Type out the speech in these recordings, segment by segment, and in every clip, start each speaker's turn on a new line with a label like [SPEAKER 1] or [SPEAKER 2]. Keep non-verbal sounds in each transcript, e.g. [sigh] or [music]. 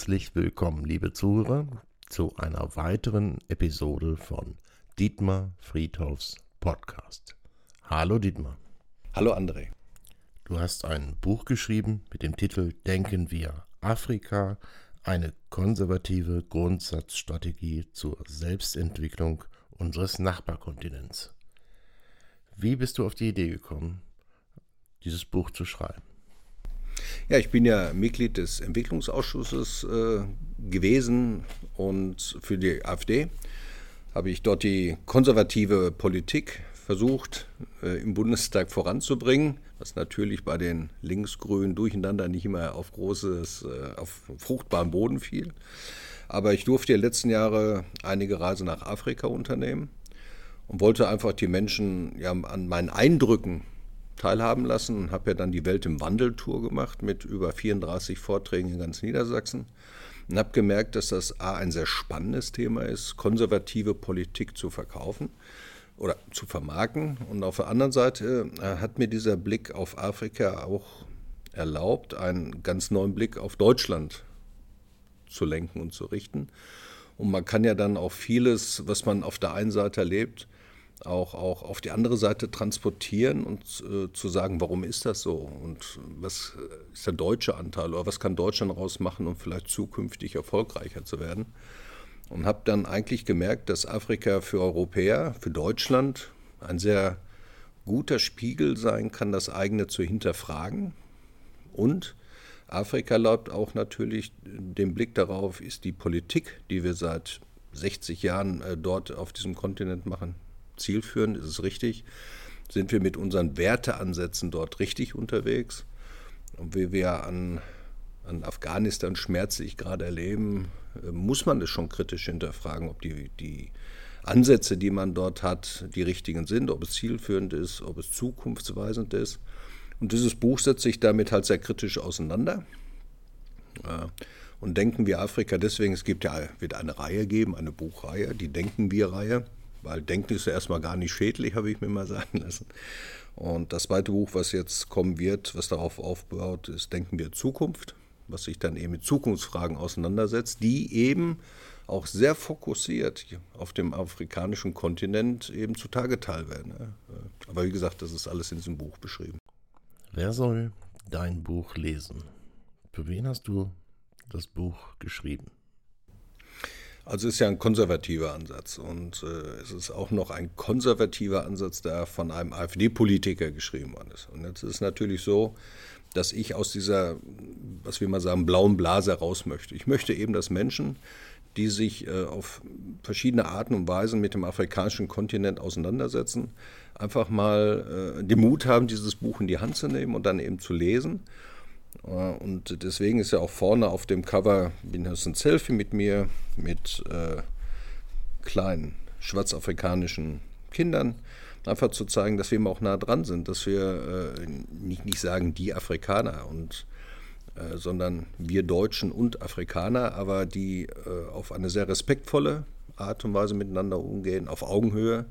[SPEAKER 1] Herzlich willkommen, liebe Zuhörer, zu einer weiteren Episode von Dietmar Friedhofs Podcast. Hallo Dietmar.
[SPEAKER 2] Hallo André.
[SPEAKER 1] Du hast ein Buch geschrieben mit dem Titel Denken wir Afrika, eine konservative Grundsatzstrategie zur Selbstentwicklung unseres Nachbarkontinents. Wie bist du auf die Idee gekommen, dieses Buch zu schreiben?
[SPEAKER 2] Ja, ich bin ja Mitglied des Entwicklungsausschusses äh, gewesen und für die AfD habe ich dort die konservative Politik versucht äh, im Bundestag voranzubringen, was natürlich bei den linksgrünen Durcheinander nicht immer auf großes, äh, auf fruchtbaren Boden fiel. Aber ich durfte die letzten Jahre einige Reisen nach Afrika unternehmen und wollte einfach die Menschen ja, an meinen Eindrücken teilhaben lassen und habe ja dann die Welt im Wandel Tour gemacht mit über 34 Vorträgen in ganz Niedersachsen und habe gemerkt, dass das A ein sehr spannendes Thema ist, konservative Politik zu verkaufen oder zu vermarkten. Und auf der anderen Seite äh, hat mir dieser Blick auf Afrika auch erlaubt, einen ganz neuen Blick auf Deutschland zu lenken und zu richten. Und man kann ja dann auch vieles, was man auf der einen Seite erlebt, auch, auch auf die andere Seite transportieren und äh, zu sagen, warum ist das so und was ist der deutsche Anteil oder was kann Deutschland daraus machen, um vielleicht zukünftig erfolgreicher zu werden. Und habe dann eigentlich gemerkt, dass Afrika für Europäer, für Deutschland ein sehr guter Spiegel sein kann, das eigene zu hinterfragen. Und Afrika erlaubt auch natürlich den Blick darauf, ist die Politik, die wir seit 60 Jahren äh, dort auf diesem Kontinent machen, zielführend, ist es richtig? Sind wir mit unseren Werteansätzen dort richtig unterwegs? Und wie wir an, an Afghanistan schmerzlich gerade erleben, äh, muss man es schon kritisch hinterfragen, ob die, die Ansätze, die man dort hat, die richtigen sind, ob es zielführend ist, ob es zukunftsweisend ist. Und dieses Buch setzt sich damit halt sehr kritisch auseinander. Und denken wir Afrika deswegen, es gibt ja, wird eine Reihe geben, eine Buchreihe, die Denken wir Reihe. Weil Denken ist ja erstmal gar nicht schädlich, [laughs] habe ich mir mal sagen lassen. Und das zweite Buch, was jetzt kommen wird, was darauf aufbaut, ist Denken wir Zukunft, was sich dann eben mit Zukunftsfragen auseinandersetzt, die eben auch sehr fokussiert auf dem afrikanischen Kontinent eben zutage teil werden. Aber wie gesagt, das ist alles in diesem Buch beschrieben.
[SPEAKER 1] Wer soll dein Buch lesen? Für wen hast du das Buch geschrieben?
[SPEAKER 2] Also es ist ja ein konservativer Ansatz und äh, es ist auch noch ein konservativer Ansatz, der von einem AfD-Politiker geschrieben worden ist. Und jetzt ist es natürlich so, dass ich aus dieser, was wir mal sagen, blauen Blase raus möchte. Ich möchte eben, dass Menschen, die sich äh, auf verschiedene Arten und Weisen mit dem afrikanischen Kontinent auseinandersetzen, einfach mal äh, den Mut haben, dieses Buch in die Hand zu nehmen und dann eben zu lesen und deswegen ist ja auch vorne auf dem Cover ein Selfie mit mir, mit äh, kleinen schwarzafrikanischen Kindern. Einfach zu zeigen, dass wir immer auch nah dran sind, dass wir äh, nicht, nicht sagen die Afrikaner, und, äh, sondern wir Deutschen und Afrikaner, aber die äh, auf eine sehr respektvolle Art und Weise miteinander umgehen, auf Augenhöhe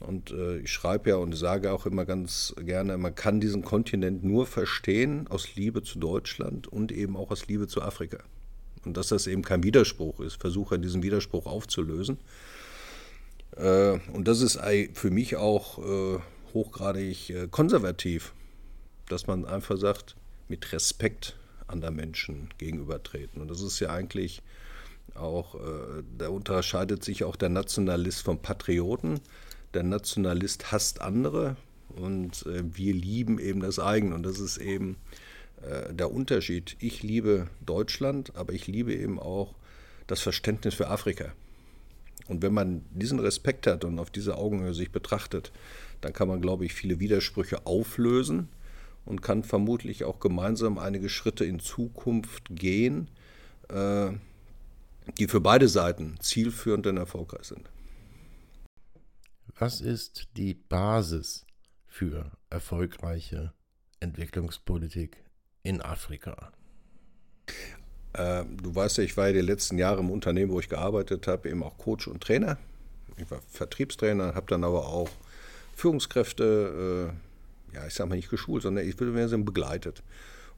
[SPEAKER 2] und äh, ich schreibe ja und sage auch immer ganz gerne, man kann diesen Kontinent nur verstehen aus Liebe zu Deutschland und eben auch aus Liebe zu Afrika. Und dass das eben kein Widerspruch ist, versuche diesen Widerspruch aufzulösen. Äh, und das ist für mich auch äh, hochgradig äh, konservativ, dass man einfach sagt, mit Respekt anderen Menschen gegenübertreten. Und das ist ja eigentlich auch, äh, da unterscheidet sich auch der Nationalist vom Patrioten der Nationalist hasst andere und äh, wir lieben eben das eigene. Und das ist eben äh, der Unterschied. Ich liebe Deutschland, aber ich liebe eben auch das Verständnis für Afrika. Und wenn man diesen Respekt hat und auf diese Augenhöhe sich betrachtet, dann kann man, glaube ich, viele Widersprüche auflösen und kann vermutlich auch gemeinsam einige Schritte in Zukunft gehen, äh, die für beide Seiten zielführend und erfolgreich sind.
[SPEAKER 1] Was ist die Basis für erfolgreiche Entwicklungspolitik in Afrika?
[SPEAKER 2] Äh, du weißt ja, ich war ja die letzten Jahre im Unternehmen, wo ich gearbeitet habe, eben auch Coach und Trainer. Ich war Vertriebstrainer, habe dann aber auch Führungskräfte, äh, ja, ich sage mal nicht geschult, sondern ich würde mir sagen, begleitet.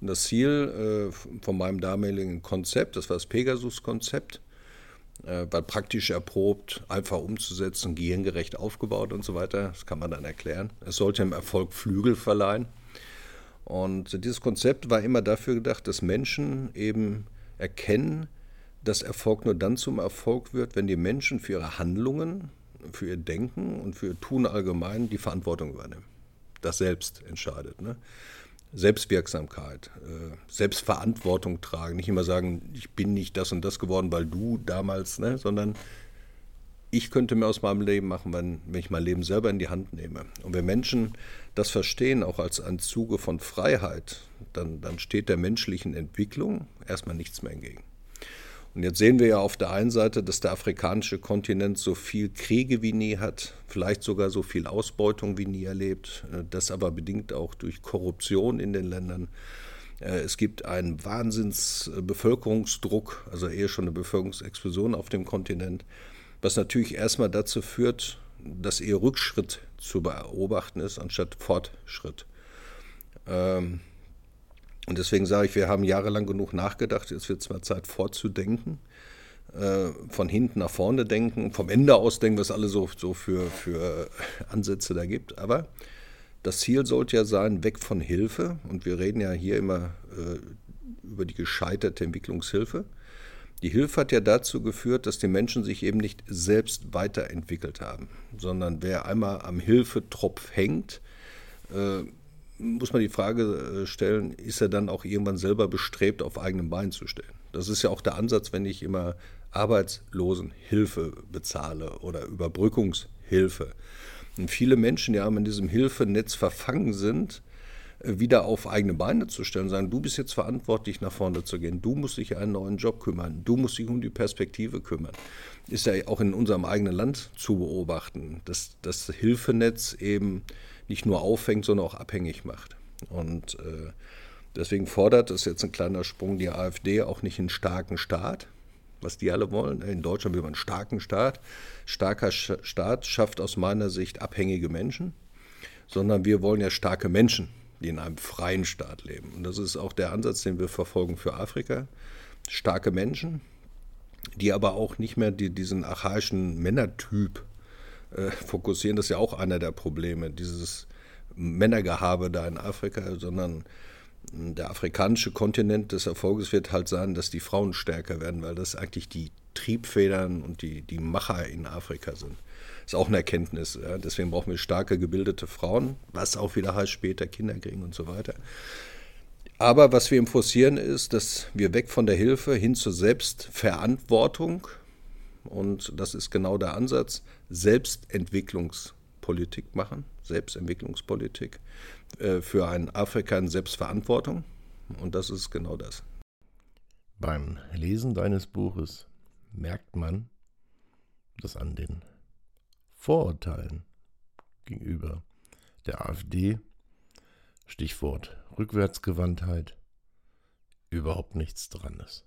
[SPEAKER 2] Und das Ziel äh, von meinem damaligen Konzept, das war das Pegasus-Konzept, äh, war praktisch erprobt, einfach umzusetzen, gehirngerecht aufgebaut und so weiter. Das kann man dann erklären. Es sollte im Erfolg Flügel verleihen. Und dieses Konzept war immer dafür gedacht, dass Menschen eben erkennen, dass Erfolg nur dann zum Erfolg wird, wenn die Menschen für ihre Handlungen, für ihr Denken und für ihr Tun allgemein die Verantwortung übernehmen. Das selbst entscheidet. Ne? Selbstwirksamkeit, äh, Selbstverantwortung tragen. Nicht immer sagen, ich bin nicht das und das geworden, weil du damals, ne? sondern ich könnte mir aus meinem Leben machen, wenn, wenn ich mein Leben selber in die Hand nehme. Und wenn Menschen das verstehen, auch als ein Zuge von Freiheit, dann, dann steht der menschlichen Entwicklung erstmal nichts mehr entgegen. Und jetzt sehen wir ja auf der einen Seite, dass der afrikanische Kontinent so viel Kriege wie nie hat, vielleicht sogar so viel Ausbeutung wie nie erlebt, äh, das aber bedingt auch durch Korruption in den Ländern. Äh, es gibt einen Wahnsinnsbevölkerungsdruck, also eher schon eine Bevölkerungsexplosion auf dem Kontinent, was natürlich erstmal dazu führt, dass eher Rückschritt zu beobachten ist, anstatt Fortschritt. Ähm, und deswegen sage ich, wir haben jahrelang genug nachgedacht, jetzt wird es mal Zeit fortzudenken, äh, von hinten nach vorne denken, vom Ende aus denken, was alle so, so für, für Ansätze da gibt. Aber das Ziel sollte ja sein, weg von Hilfe. Und wir reden ja hier immer äh, über die gescheiterte Entwicklungshilfe. Die Hilfe hat ja dazu geführt, dass die Menschen sich eben nicht selbst weiterentwickelt haben, sondern wer einmal am Hilfetropf hängt, äh, muss man die Frage äh, stellen, ist er dann auch irgendwann selber bestrebt, auf eigenen Beinen zu stehen? Das ist ja auch der Ansatz, wenn ich immer Arbeitslosenhilfe bezahle oder Überbrückungshilfe. Und viele Menschen, die in diesem Hilfenetz verfangen sind, wieder auf eigene Beine zu stellen, sagen, du bist jetzt verantwortlich, nach vorne zu gehen, du musst dich einen neuen Job kümmern, du musst dich um die Perspektive kümmern. Ist ja auch in unserem eigenen Land zu beobachten, dass das Hilfenetz eben nicht nur auffängt, sondern auch abhängig macht. Und äh, deswegen fordert, das jetzt ein kleiner Sprung, die AfD auch nicht einen starken Staat, was die alle wollen. In Deutschland will man einen starken Staat. Starker Staat schafft aus meiner Sicht abhängige Menschen, sondern wir wollen ja starke Menschen, die in einem freien Staat leben. Und das ist auch der Ansatz, den wir verfolgen für Afrika. Starke Menschen, die aber auch nicht mehr die, diesen archaischen Männertyp äh, fokussieren. Das ist ja auch einer der Probleme, dieses Männergehabe da in Afrika, sondern der afrikanische Kontinent des Erfolges wird halt sein, dass die Frauen stärker werden, weil das eigentlich die Triebfedern und die, die Macher in Afrika sind. Ist auch eine Erkenntnis. Ja. Deswegen brauchen wir starke, gebildete Frauen, was auch wieder heißt, später Kinder kriegen und so weiter. Aber was wir ihm forcieren ist, dass wir weg von der Hilfe hin zur Selbstverantwortung und das ist genau der Ansatz, Selbstentwicklungspolitik machen, Selbstentwicklungspolitik äh, für ein Afrika in Selbstverantwortung. Und das ist genau das.
[SPEAKER 1] Beim Lesen deines Buches merkt man, dass an den Vorurteilen gegenüber der AfD, Stichwort Rückwärtsgewandtheit, überhaupt nichts dran ist.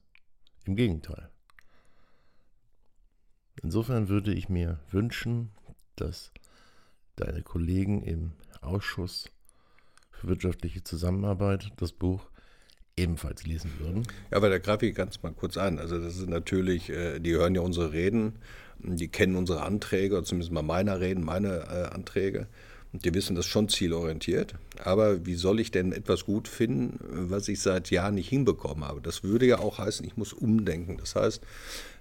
[SPEAKER 1] Im Gegenteil. Insofern würde ich mir wünschen, dass deine Kollegen im Ausschuss für wirtschaftliche Zusammenarbeit das Buch ebenfalls lesen würden.
[SPEAKER 2] Ja, aber da greife ich ganz mal kurz an. Also das ist natürlich, äh, die hören ja unsere Reden, die kennen unsere Anträge, oder zumindest mal meine Reden, meine äh, Anträge. Und die wissen das schon zielorientiert. Aber wie soll ich denn etwas gut finden, was ich seit Jahren nicht hinbekommen habe? Das würde ja auch heißen, ich muss umdenken. Das heißt,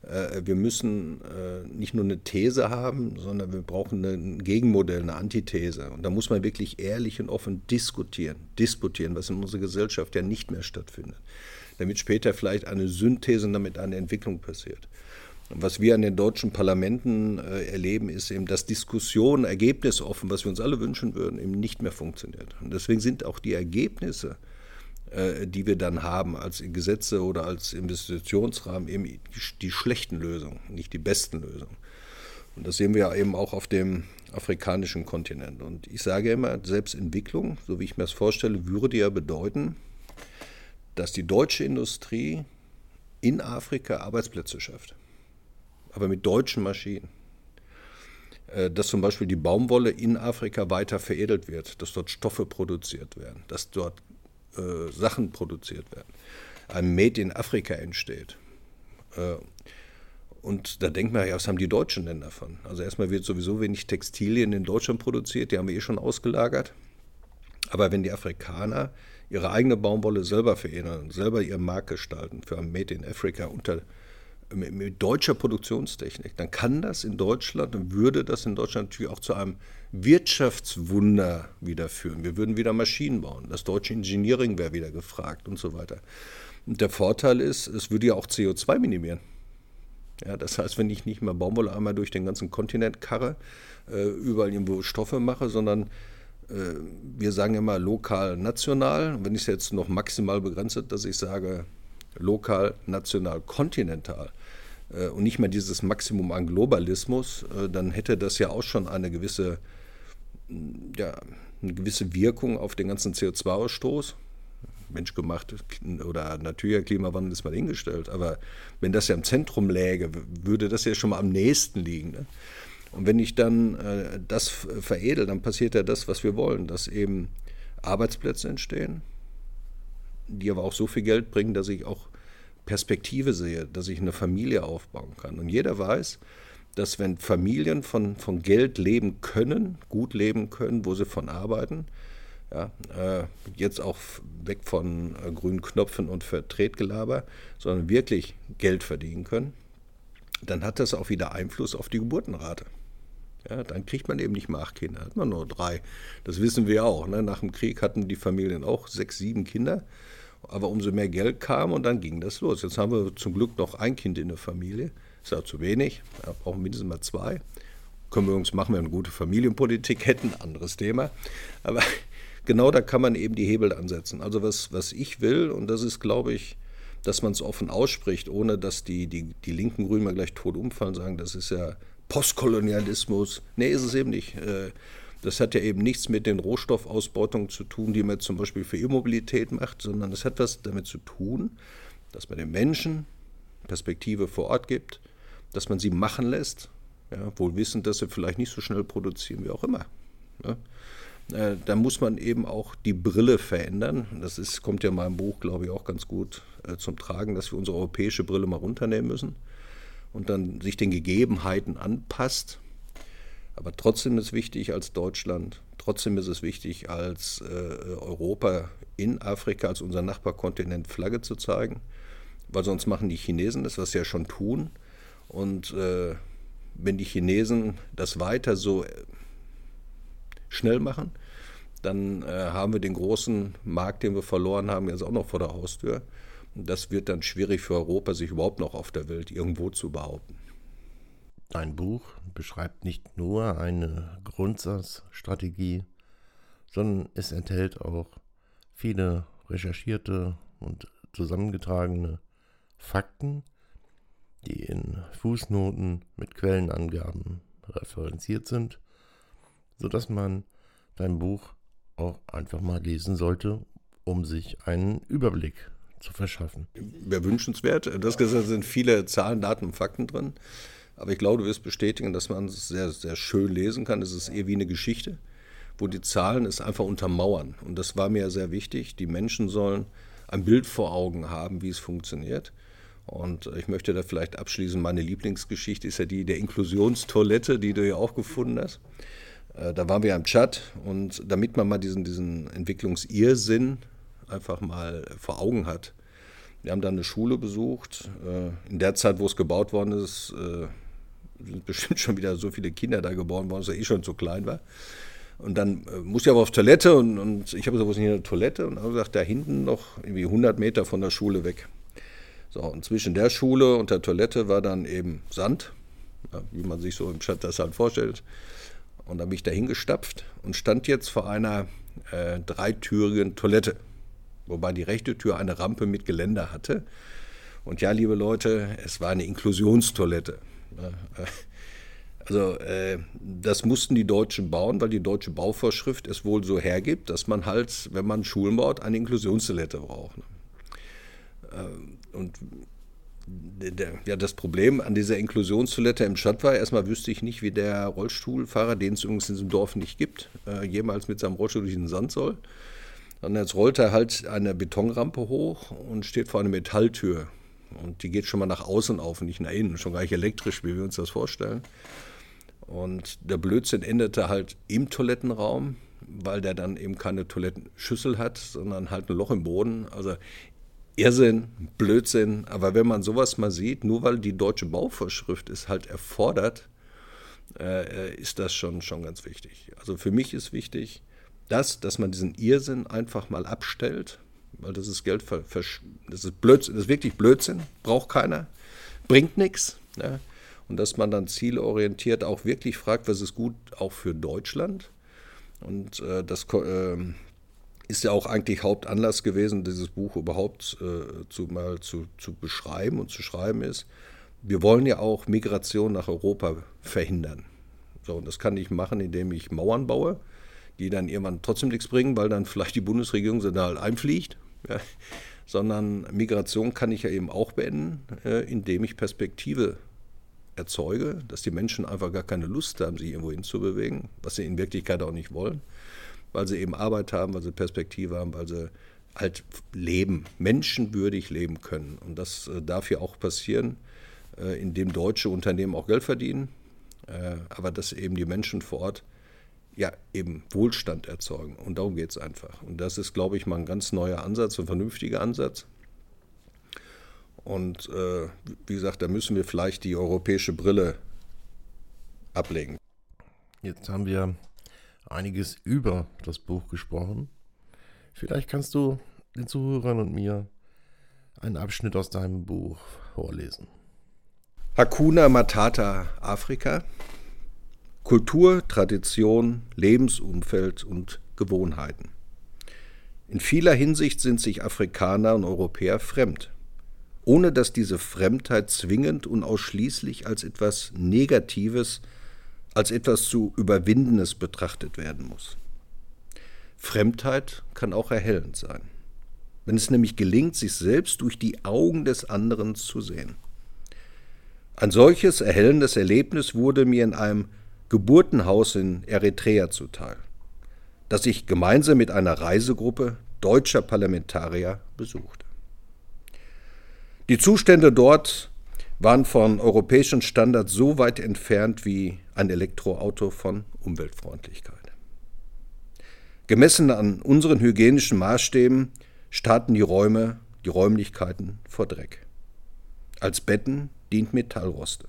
[SPEAKER 2] äh, wir müssen äh, nicht nur eine These haben, sondern wir brauchen ein Gegenmodell, eine Antithese. Und da muss man wirklich ehrlich und offen diskutieren, disputieren, was in unserer Gesellschaft ja nicht mehr stattfindet. Damit später vielleicht eine Synthese und damit eine Entwicklung passiert. Was wir an den deutschen Parlamenten äh, erleben, ist eben, dass Diskussion ergebnisoffen, was wir uns alle wünschen würden, eben nicht mehr funktioniert. Und deswegen sind auch die Ergebnisse, äh, die wir dann haben als Gesetze oder als Investitionsrahmen, eben die, die schlechten Lösungen, nicht die besten Lösungen. Und das sehen wir ja eben auch auf dem afrikanischen Kontinent. Und ich sage immer, Selbstentwicklung, so wie ich mir das vorstelle, würde ja bedeuten, dass die deutsche Industrie in Afrika Arbeitsplätze schafft aber mit deutschen Maschinen. Äh, dass zum Beispiel die Baumwolle in Afrika weiter veredelt wird, dass dort Stoffe produziert werden, dass dort äh, Sachen produziert werden, ein Made in Afrika entsteht. Äh, und da denkt man, ja, was haben die Deutschen denn davon? Also erstmal wird sowieso wenig Textilien in Deutschland produziert, die haben wir eh schon ausgelagert. Aber wenn die Afrikaner ihre eigene Baumwolle selber veredeln, selber ihren Markt gestalten für ein Made in Africa unter mit, mit, deutscher Produktionstechnik, dann kann das in Deutschland und würde das in Deutschland natürlich auch zu einem Wirtschaftswunder wieder führen. Wir würden wieder Maschinen bauen, das deutsche Engineering wäre wieder gefragt und so weiter. Und der Vorteil ist, es würde ja auch CO2 minimieren. Ja, das heißt, wenn ich nicht mehr Baumwolle einmal durch den ganzen Kontinent karre, äh, überall irgendwo Stoffe mache, sondern äh, wir sagen immer lokal, national. Wenn ich es jetzt noch maximal begrenze, dass ich sage lokal, national, kontinental äh, und nicht mehr dieses Maximum an Globalismus, äh, dann hätte das ja auch schon eine gewisse, ja, eine gewisse Wirkung auf den ganzen CO2-Ausstoß menschgemacht oder natürlicher Klimawandel ist mal hingestellt. Aber wenn das ja im Zentrum läge, würde das ja schon mal am nächsten liegen. Ne? Und wenn ich dann äh, das veredel, dann passiert ja das, was wir wollen, dass eben Arbeitsplätze entstehen, die aber auch so viel Geld bringen, dass ich auch Perspektive sehe, dass ich eine Familie aufbauen kann. Und jeder weiß, dass wenn Familien von, von Geld leben können, gut leben können, wo sie von arbeiten, ja, äh, jetzt auch weg von äh, grünen Knöpfen und Vertretgelaber, sondern wirklich Geld verdienen können, dann hat das auch wieder Einfluss auf die Geburtenrate. Ja, dann kriegt man eben nicht mehr acht Kinder, hat man nur drei. Das wissen wir auch. Ne? Nach dem Krieg hatten die Familien auch sechs, sieben Kinder. Aber umso mehr Geld kam und dann ging das los. Jetzt haben wir zum Glück noch ein Kind in der Familie. Ist ja zu wenig. Da brauchen wir mindestens mal zwei. Können wir uns machen, wenn wir eine gute Familienpolitik hätten, anderes Thema. Aber [laughs] genau da kann man eben die Hebel ansetzen. Also was, was ich will, und das ist, glaube ich, dass man es offen ausspricht, ohne dass die, die, die linken mal gleich tot umfallen, sagen, das ist ja Postkolonialismus. Nee, ist es eben nicht. Das hat ja eben nichts mit den Rohstoffausbeutungen zu tun, die man zum Beispiel für E-Mobilität macht, sondern es hat was damit zu tun, dass man den Menschen Perspektive vor Ort gibt, dass man sie machen lässt, ja, wohl wissend, dass sie vielleicht nicht so schnell produzieren, wie auch immer. Ja. Äh, da muss man eben auch die Brille verändern. Das ist, kommt ja in meinem Buch, glaube ich, auch ganz gut äh, zum Tragen, dass wir unsere europäische Brille mal runternehmen müssen und dann sich den Gegebenheiten anpasst. Aber trotzdem ist es wichtig als Deutschland, trotzdem ist es wichtig als äh, Europa in Afrika, als unser Nachbarkontinent Flagge zu zeigen, weil sonst machen die Chinesen das, was sie ja schon tun. Und äh, wenn die Chinesen das weiter so äh, schnell machen, dann äh, haben wir den großen Markt, den wir verloren haben, jetzt auch noch vor der Haustür. Und das wird dann schwierig für Europa, sich überhaupt noch auf der Welt irgendwo zu behaupten.
[SPEAKER 1] Dein Buch beschreibt nicht nur eine Grundsatzstrategie, sondern es enthält auch viele recherchierte und zusammengetragene Fakten, die in Fußnoten mit Quellenangaben referenziert sind sodass man dein Buch auch einfach mal lesen sollte, um sich einen Überblick zu verschaffen.
[SPEAKER 2] Wäre wünschenswert. Das gesagt sind viele Zahlen, Daten und Fakten drin. Aber ich glaube, du wirst bestätigen, dass man es sehr, sehr schön lesen kann. Es ist eher wie eine Geschichte, wo die Zahlen es einfach untermauern. Und das war mir sehr wichtig. Die Menschen sollen ein Bild vor Augen haben, wie es funktioniert. Und ich möchte da vielleicht abschließen, meine Lieblingsgeschichte ist ja die der Inklusionstoilette, die du ja auch gefunden hast. Äh, da waren wir im Chat und damit man mal diesen, diesen Entwicklungsirrsinn einfach mal vor Augen hat. Wir haben dann eine Schule besucht. Äh, in der Zeit, wo es gebaut worden ist, äh, sind bestimmt schon wieder so viele Kinder da geboren worden, dass er eh schon zu klein war. Und dann muss ich aber auf Toilette und, und ich habe gesagt, wo ist eine Toilette? Und habe gesagt, da hinten noch irgendwie 100 Meter von der Schule weg. So, und zwischen der Schule und der Toilette war dann eben Sand, ja, wie man sich so im Chat das halt vorstellt. Und dann bin ich da hingestapft und stand jetzt vor einer äh, dreitürigen Toilette, wobei die rechte Tür eine Rampe mit Geländer hatte. Und ja, liebe Leute, es war eine Inklusionstoilette. Äh, also äh, das mussten die Deutschen bauen, weil die deutsche Bauvorschrift es wohl so hergibt, dass man halt, wenn man Schulen baut, eine Inklusionstoilette braucht. Ne? Äh, und ja, das Problem an dieser Inklusionstoilette im Stadt war, erstmal wüsste ich nicht, wie der Rollstuhlfahrer, den es übrigens in diesem Dorf nicht gibt, äh, jemals mit seinem Rollstuhl durch den Sand soll. Und jetzt rollt er halt eine Betonrampe hoch und steht vor einer Metalltür. Und die geht schon mal nach außen auf und nicht nach innen. Schon gar nicht elektrisch, wie wir uns das vorstellen. Und der Blödsinn endete halt im Toilettenraum, weil der dann eben keine Toilettenschüssel hat, sondern halt ein Loch im Boden. Also Irrsinn, Blödsinn. Aber wenn man sowas mal sieht, nur weil die deutsche Bauvorschrift es halt erfordert, äh, ist das schon, schon ganz wichtig. Also für mich ist wichtig, das, dass man diesen Irrsinn einfach mal abstellt, weil das ist Geld, das ist Blödsinn, das ist wirklich Blödsinn, braucht keiner, bringt nichts. Ne? Und dass man dann zielorientiert auch wirklich fragt, was ist gut auch für Deutschland. Und äh, das äh, ist ja auch eigentlich Hauptanlass gewesen, dieses Buch überhaupt äh, zu, mal zu, zu beschreiben und zu schreiben ist. Wir wollen ja auch Migration nach Europa verhindern. So, und das kann ich machen, indem ich Mauern baue die dann irgendwann trotzdem nichts bringen, weil dann vielleicht die Bundesregierung so da halt einfliegt. Ja. Sondern Migration kann ich ja eben auch beenden, äh, indem ich Perspektive erzeuge, dass die Menschen einfach gar keine Lust haben, sich irgendwo hinzubewegen, was sie in Wirklichkeit auch nicht wollen, weil sie eben Arbeit haben, weil sie Perspektive haben, weil sie halt leben, menschenwürdig leben können. Und das äh, darf ja auch passieren, äh, indem deutsche Unternehmen auch Geld verdienen, aber dass eben die Menschen vor Ort ja, eben Wohlstand erzeugen. Und darum geht es einfach. Und das ist, glaube ich, mal ein ganz neuer Ansatz, ein vernünftiger Ansatz. Und äh, wie gesagt, da müssen wir vielleicht die europäische Brille ablegen.
[SPEAKER 1] Jetzt haben wir einiges über das Buch gesprochen. Vielleicht kannst du den Zuhörern und mir einen Abschnitt aus deinem Buch vorlesen.
[SPEAKER 2] Hakuna Matata Afrika Kultur, Tradition, Lebensumfeld und Gewohnheiten. In vieler Hinsicht sind sich Afrikaner und Europäer fremd, ohne dass diese Fremdheit zwingend und ausschließlich als etwas Negatives, als etwas zu Überwindendes betrachtet werden muss. Fremdheit kann auch erhellend sein, wenn es nämlich gelingt, sich selbst durch die Augen des anderen zu sehen. Ein solches erhellendes Erlebnis wurde mir in einem Geburtenhaus in Eritrea zuteil, das ich gemeinsam mit einer Reisegruppe deutscher Parlamentarier besuchte. Die Zustände dort waren von europäischen Standards so weit entfernt wie ein Elektroauto von Umweltfreundlichkeit. Gemessen an unseren hygienischen Maßstäben starten die Räume, die Räumlichkeiten vor Dreck. Als Betten dient Metallroste.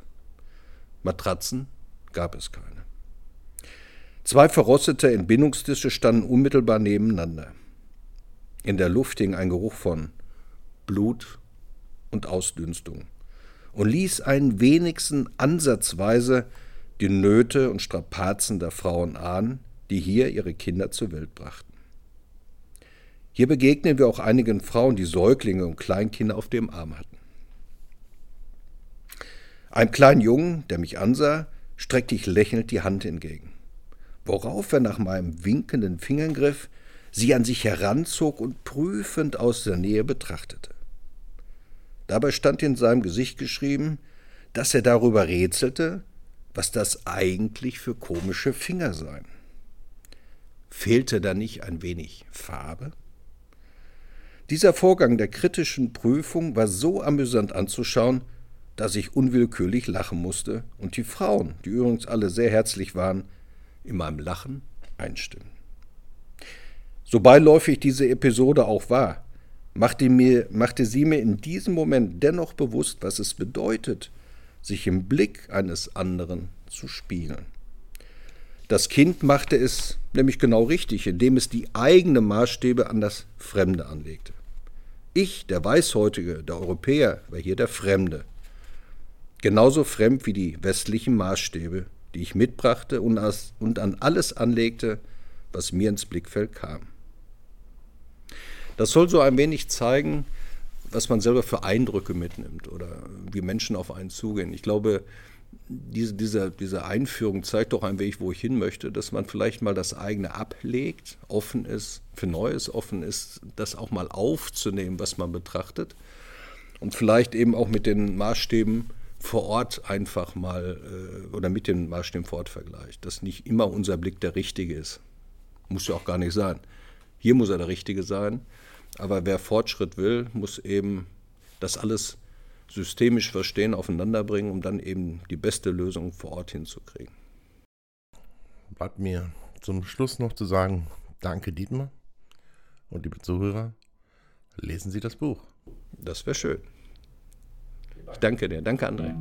[SPEAKER 2] Matratzen gab es keine. Zwei verrostete Entbindungstische standen unmittelbar nebeneinander. In der Luft hing ein Geruch von Blut und Ausdünstung und ließ einen wenigsten ansatzweise die Nöte und Strapazen der Frauen ahnen, die hier ihre Kinder zur Welt brachten. Hier begegnen wir auch einigen Frauen, die Säuglinge und Kleinkinder auf dem Arm hatten. Einem kleinen Jungen, der mich ansah, streckte ich lächelnd die Hand entgegen, worauf er nach meinem winkenden Fingergriff sie an sich heranzog und prüfend aus der Nähe betrachtete. Dabei stand in seinem Gesicht geschrieben, dass er darüber rätselte, was das eigentlich für komische Finger seien. Fehlte da nicht ein wenig Farbe? Dieser Vorgang der kritischen Prüfung war so amüsant anzuschauen, dass ich unwillkürlich lachen musste und die Frauen, die übrigens alle sehr herzlich waren, in meinem Lachen einstimmen. So beiläufig diese Episode auch war, machte, mir, machte sie mir in diesem Moment dennoch bewusst, was es bedeutet, sich im Blick eines anderen zu spiegeln. Das Kind machte es nämlich genau richtig, indem es die eigene Maßstäbe an das Fremde anlegte. Ich, der Weißhäutige, der Europäer, war hier der Fremde, genauso fremd wie die westlichen Maßstäbe, die ich mitbrachte und, an alles anlegte, was mir ins Blickfeld kam. Das soll so ein wenig zeigen, was man selber für Eindrücke mitnimmt oder wie Menschen auf einen zugehen. Ich glaube, diese, diese, diese Einführung zeigt doch ein wenig, wo ich hin möchte, dass man vielleicht mal das eigene ablegt, offen ist für Neues, offen ist, das auch mal aufzunehmen, was man betrachtet und vielleicht eben auch mit den Maßstäben vor Ort einfach mal äh, oder mit dem Maßstäben vor Ort vergleicht, dass nicht immer unser Blick der richtige ist. Muss ja auch gar nicht sein. hier muss er der Richtige sein. Aber wer Fortschritt will, muss eben das alles systemisch verstehen, aufeinanderbringen, um dann eben die beste Lösung vor Ort hinzukriegen.
[SPEAKER 1] Bleibt mir zum Schluss noch zu sagen, danke Dietmar und liebe Zuhörer, lesen Sie das Buch.
[SPEAKER 2] Das wäre schön. Ich danke dir. Danke, André.